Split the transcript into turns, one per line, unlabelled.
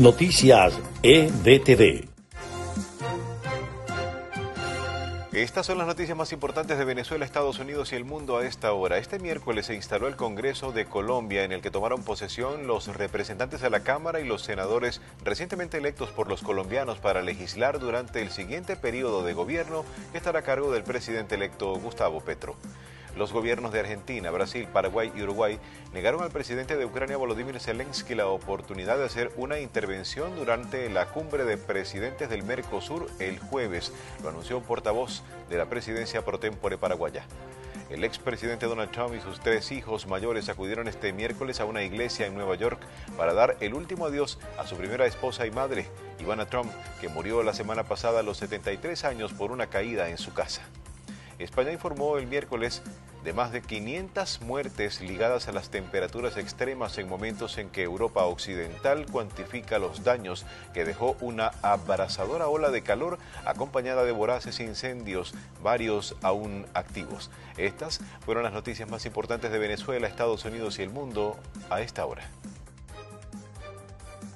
Noticias EDTV.
Estas son las noticias más importantes de Venezuela, Estados Unidos y el mundo a esta hora. Este miércoles se instaló el Congreso de Colombia en el que tomaron posesión los representantes de la Cámara y los senadores recientemente electos por los colombianos para legislar durante el siguiente periodo de gobierno que estará a cargo del presidente electo Gustavo Petro. Los gobiernos de Argentina, Brasil, Paraguay y Uruguay negaron al presidente de Ucrania, Volodymyr Zelensky, la oportunidad de hacer una intervención durante la cumbre de presidentes del Mercosur el jueves. Lo anunció un portavoz de la presidencia pro tempore paraguaya. El expresidente Donald Trump y sus tres hijos mayores acudieron este miércoles a una iglesia en Nueva York para dar el último adiós a su primera esposa y madre, Ivana Trump, que murió la semana pasada a los 73 años por una caída en su casa. España informó el miércoles de más de 500 muertes ligadas a las temperaturas extremas en momentos en que Europa Occidental cuantifica los daños que dejó una abrasadora ola de calor acompañada de voraces incendios, varios aún activos. Estas fueron las noticias más importantes de Venezuela, Estados Unidos y el mundo a esta hora.